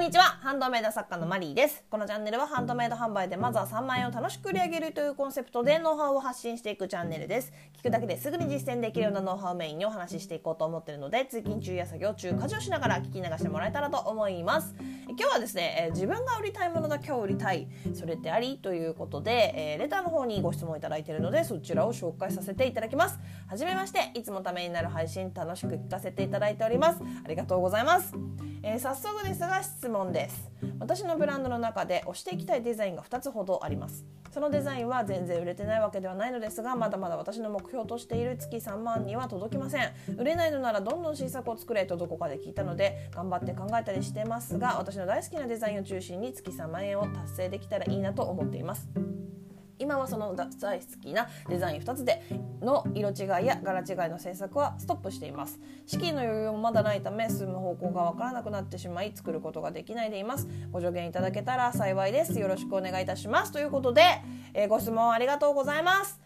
んにちは。ハンドメイド作家のマリーです。このチャンネルはハンドメイド販売でまずは3万円を楽しく売り上げるというコンセプトでノウハウを発信していくチャンネルです。聞くだけですぐに実践できるようなノウハウメインにお話ししていこうと思っているので通勤中や作業中家事をしながら聞き流してもらえたらと思います。今日はですね、え自分が売りたいものだけを売りたい。それってあり？ということで、えレターの方にご質問いただいているのでそちらを紹介させていただきます。はじめましていつもためになる配信楽しく聞かせていただいております。ありがとうございます。えー、早速ですが質問です。私のブランドの中で推していきたいデザインが2つほどあります。そのデザインは全然売れてないわけではないのですがまだまだ私の目標としている月3万には届きません。売れないのならどんどん新作を作れとどこかで聞いたので頑張って考えたりしてますが私の大好きなデザインを中心に月3万円を達成できたらいいなと思っています。今はその大好きなデザイン2つでの色違いや柄違いの制作はストップしています。資金の余裕もまだないため進む方向がわからなくなってしまい作ることができないでいます。ご助言いただけたら幸いです。よろしくお願いいたします。ということで、えー、ご質問ありがとうございます。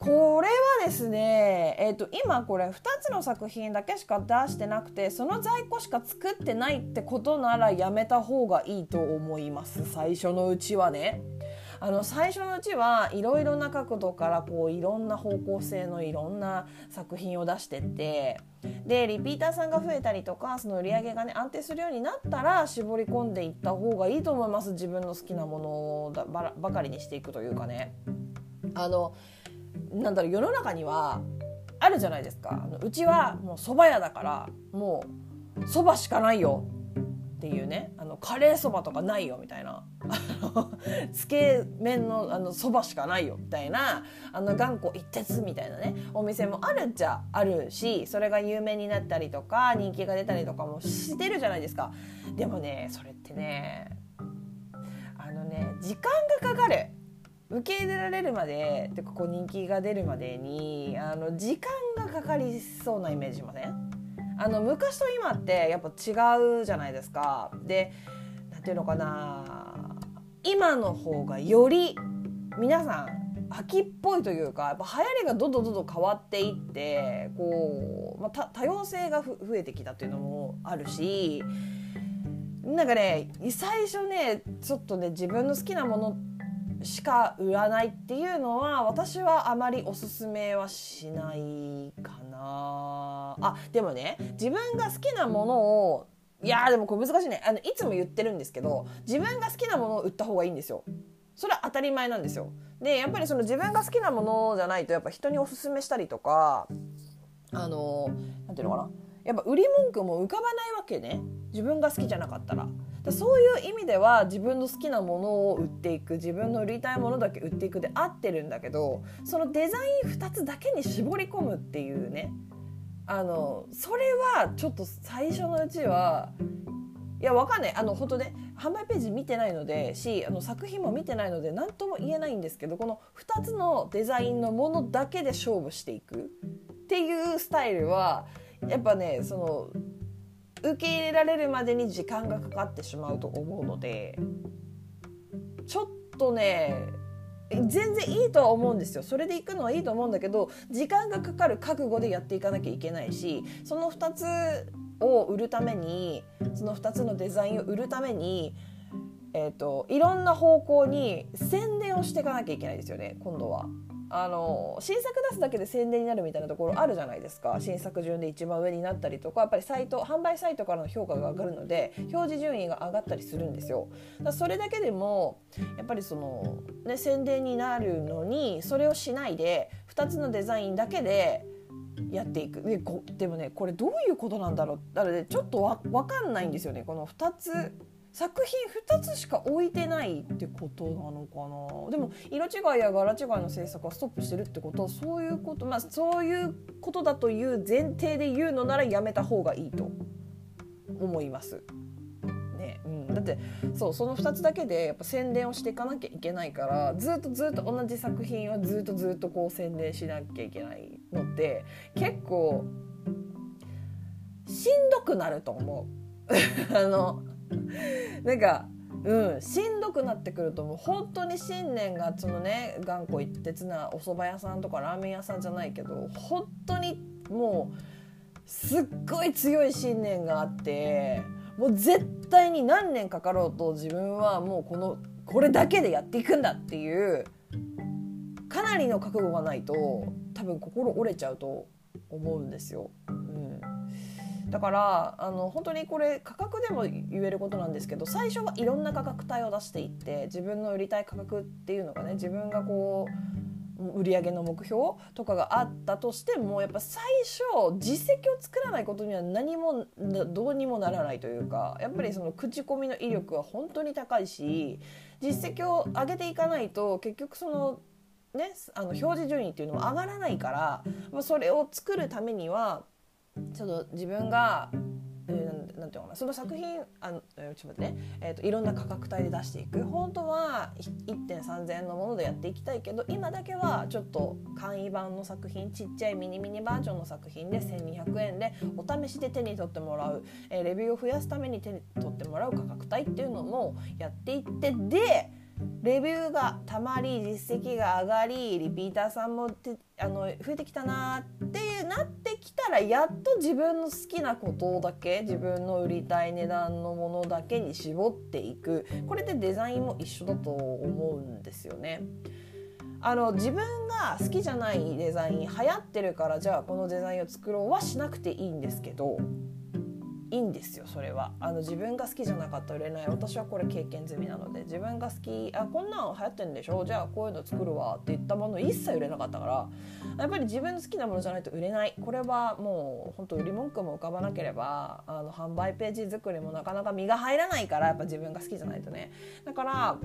これはですね、えーと、今これ2つの作品だけしか出してなくてその在庫しか作ってないってことならやめた方がいいと思います。最初のうちはね。あの最初のうちはいろいろな角度からこういろんな方向性のいろんな作品を出してってでリピーターさんが増えたりとかその売り上げがね安定するようになったら絞り込んでいった方がいいと思います。自分の好きなものをばかりにしていくというかね。あのなんだろう世の中にはあるじゃないですか。うちはもう蕎麦屋だからもう蕎麦しかないよ。っていうねあのカレーそばとかないよみたいな。つけ麺のあのそばしかないよみたいなあの頑固一徹みたいなねお店もあるっちゃあるしそれが有名になったりとか人気が出たりとかもしてるじゃないですか。でもねそれってねあのね時間がかかる。受け入れられるまででここ人気が出るまでにあの時間がかかりそうなイメージしません？あの昔と今ってやっぱ違うじゃないですか。で何て言うのかな今の方がより皆さん秋っぽいというかやっぱ流行りがどんどんどんどん変わっていってこう、まあ、多様性が増えてきたっていうのもあるしなんかね最初ねちょっとね自分の好きなものしか売らないっていうのは私はあまりおすすめはしないかなあでもね自分が好きなものをいやでもこれ難しいね。あのいつも言ってるんですけど自分が好きなものを売った方がいいんですよ。それは当たり前なんですよ。でやっぱりその自分が好きなものじゃないとやっぱ人におすすめしたりとかあの何ていうのかな。やっぱ売り文句も浮かばないわけね。自分が好きじゃなかったら。そういう意味では自分の好きなものを売っていく自分の売りたいものだけ売っていくで合ってるんだけどそのデザイン2つだけに絞り込むっていうねあのそれはちょっと最初のうちはいやわかんない。あの本当ね販売ページ見てないのでしあの作品も見てないので何とも言えないんですけどこの2つのデザインのものだけで勝負していく。っていうスタイルはやっぱねその受け入れられるまでに時間がかかってしまうと思うのでちょっとね全然いいとは思うんですよそれで行くのはいいと思うんだけど時間がかかる覚悟でやっていかなきゃいけないしその2つを売るためにその2つのデザインを売るために、えーといろんな方向に宣伝をしていかなきゃいけないですよね今度は。あの新作出すだけで宣伝になるみたいなところあるじゃないですか。新作順で一番上になったりとかやっぱりサイト販売サイトからの評価が上がるので表示順位が上がったりするんですよ。だそれだけでもやっぱりその、ね、宣伝になるのにそれをしないで2つのデザインだけでやっていく。ででもねこれどういうことなんだろう。だからねちょっとわ分かんないんですよね。この2つ作品2つしか置いてないってことなのかなでも色違いや柄違いの制作はストップしてるってことはそういうことまあそういうことだという前提で言うのならやめた方がいいと思います。ねうん、だってそうその2つだけでやっぱ宣伝をしていかなきゃいけないからずっとずっと同じ作品をずっとずっとこう宣伝しなきゃいけないのって結構しんどくなると思う。あの なんかうんしんどくなってくるともう本当に信念がそのね頑固一徹なお蕎麦屋さんとかラーメン屋さんじゃないけど本当にもうすっごい強い信念があってもう絶対に何年かかろうと自分はもうこのこれだけでやっていくんだっていうかなりの覚悟がないと多分心折れちゃうと思うんですよ。だからあの本当にこれ価格でも言えることなんですけど最初はいろんな価格帯を出していって自分の売りたい価格っていうのがね自分がこう売り上げの目標とかがあったとしてもやっぱ最初実績を作らないことには何もどうにもならないというかやっぱりその口コミの威力は本当に高いし実績を上げていかないと結局そのね、あの表示順位っていうのも上がらないからそれを作るためにはちょっと自分が、えー、なんていうのかなその作品あのちょっと待ってね、えーと、いろんな価格帯で出していく。本当は1.3000円のものでやっていきたいけど今だけはちょっと簡易版の作品ちっちゃいミニミニバージョンの作品で1200円でお試しで手に取ってもらう、えー、レビューを増やすために手に取ってもらう価格帯っていうのもやっていってでレビューがたまり実績が上がりリピーターさんもてあの増えてきたなってなってきたらやっと自分の好きなことだけ自分の売りたい値段のものだけに絞っていくこれでデザインも一緒だと思うんですよね。あの自分が好きじゃないデザイン流行ってるからじゃあこのデザインを作ろうはしなくていいんですけどいいんですよそれは。あの自分が好きじゃなかったら売れない。私はこれ経験済みなので。自分が好きあこんなん流行ってんでしょ？じゃあこういうの作るわ。って言ったもの一切売れなかったから。やっぱり自分の好きなものじゃないと売れない。これはもう本当売り文句も浮かばなければあの販売ページ作りもなかなか身が入らないからやっぱ自分が好きじゃないとね。だから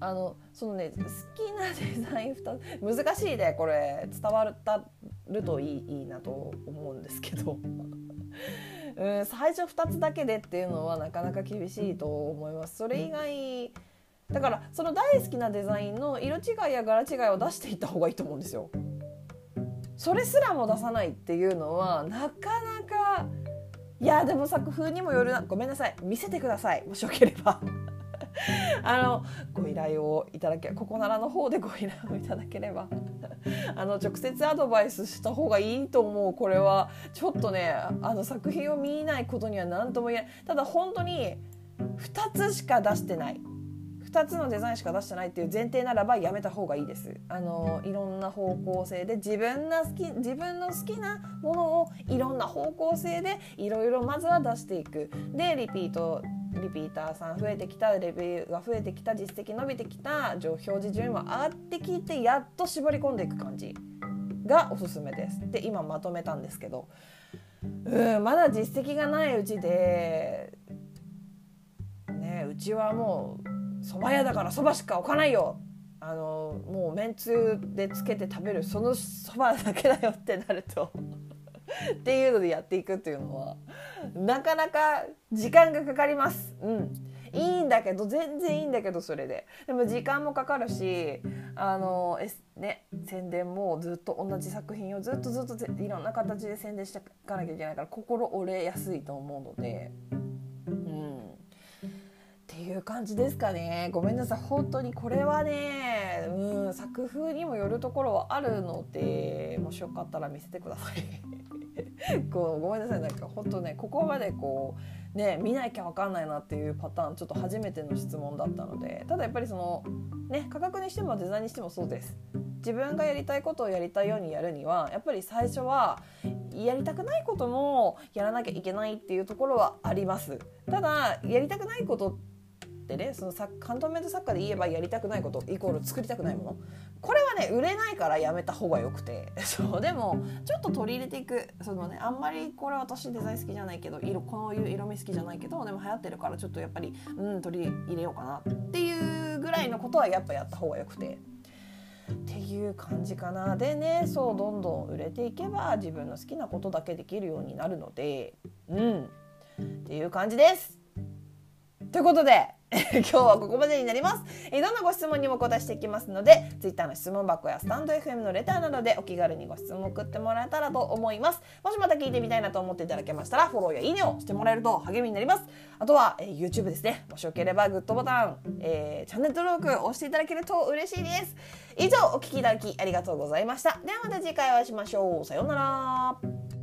あのそのね好きなデザイン2つ難しいでこれ。伝わるといいいいなと思うんですけど。うん最初2つだけでっていうのはなかなか厳しいと思います。それ以外だからその大好きなデザインの色違いや柄違いを出していった方がいいと思うんですよ。それすらも出さないっていうのはなかなかいやでも作風にもよるな。ごめんなさい。見せてください。もしよければ。あのご依頼をいただけここならの方でご依頼をいただければ。あの直接アドバイスした方がいいと思う。これはちょっとねあの作品を見ないことには何とも言えない。ただ本当に2つしか出してない。2つのデザインしか出してないっていう前提ならばやめた方がいいです。あのいろんな方向性で自分が好き自分の好きなものをいろんな方向性でいろいろまずは出していく。でリピートリピーターさん増えてきたレビューが増えてきた実績伸びてきた表示順位も上がってきてやっと絞り込んでいく感じ。がおすすめです。で今まとめたんですけど。うんまだ実績がないうちでねうちはもう蕎麦屋だから蕎麦しか置かないよ。あのもうめんつゆでつけて食べるそのそばだけだよってなると。っていうのでやっていくっていうのはなかなか時間がかかります。うん。いいんだけど全然いいんだけどそれで。でも時間もかかるしあのえ、ね、宣伝もずっと同じ作品をずっとずっといろんな形で宣伝していかなきゃいけないから心折れやすいと思うので。うん。っていう感じですかね。ごめんなさい。本当にこれはね、うん、作風にもよるところはあるのでもしよかったら見せてください。こうごめんなさいなんか本当ねここまでこうね見なきゃ分かんないなっていうパターンちょっと初めての質問だったのでただやっぱりそのね価格にしてもデザインにしてもそうです。自分がやりたいことをやりたいようにやるにはやっぱり最初はやりたくないこともやらなきゃいけないっていうところはあります。ただやりたくないことってねそのカントメント作家で言えばやりたくないことイコール作りたくないもの。これはね売れないからやめた方がよくて。そうでもちょっと取り入れていく。そのねあんまりこれ私デザイン好きじゃないけど色こういう色味好きじゃないけどでも流行ってるからちょっとやっぱりうん取り入れようかなっていうぐらいのことはやっぱやった方がよくて。っていう感じかな。でねそうどんどん売れていけば自分の好きなことだけできるようになるのでうん。っていう感じです。ということで 今日はここまでになります。どんなご質問にもお答えしていきますので、Twitter の質問箱やスタンド FM のレターなどでお気軽にご質問を送ってもらえたらと思います。もしまた聞いてみたいなと思っていただけましたら、フォローやいいねをしてもらえると励みになります。あとは、え、YouTube ですね。もしよければグッドボタン、えー、チャンネル登録押していただけると嬉しいです。以上、お聴きいただきありがとうございました。ではまた次回お会いしましょう。さようなら。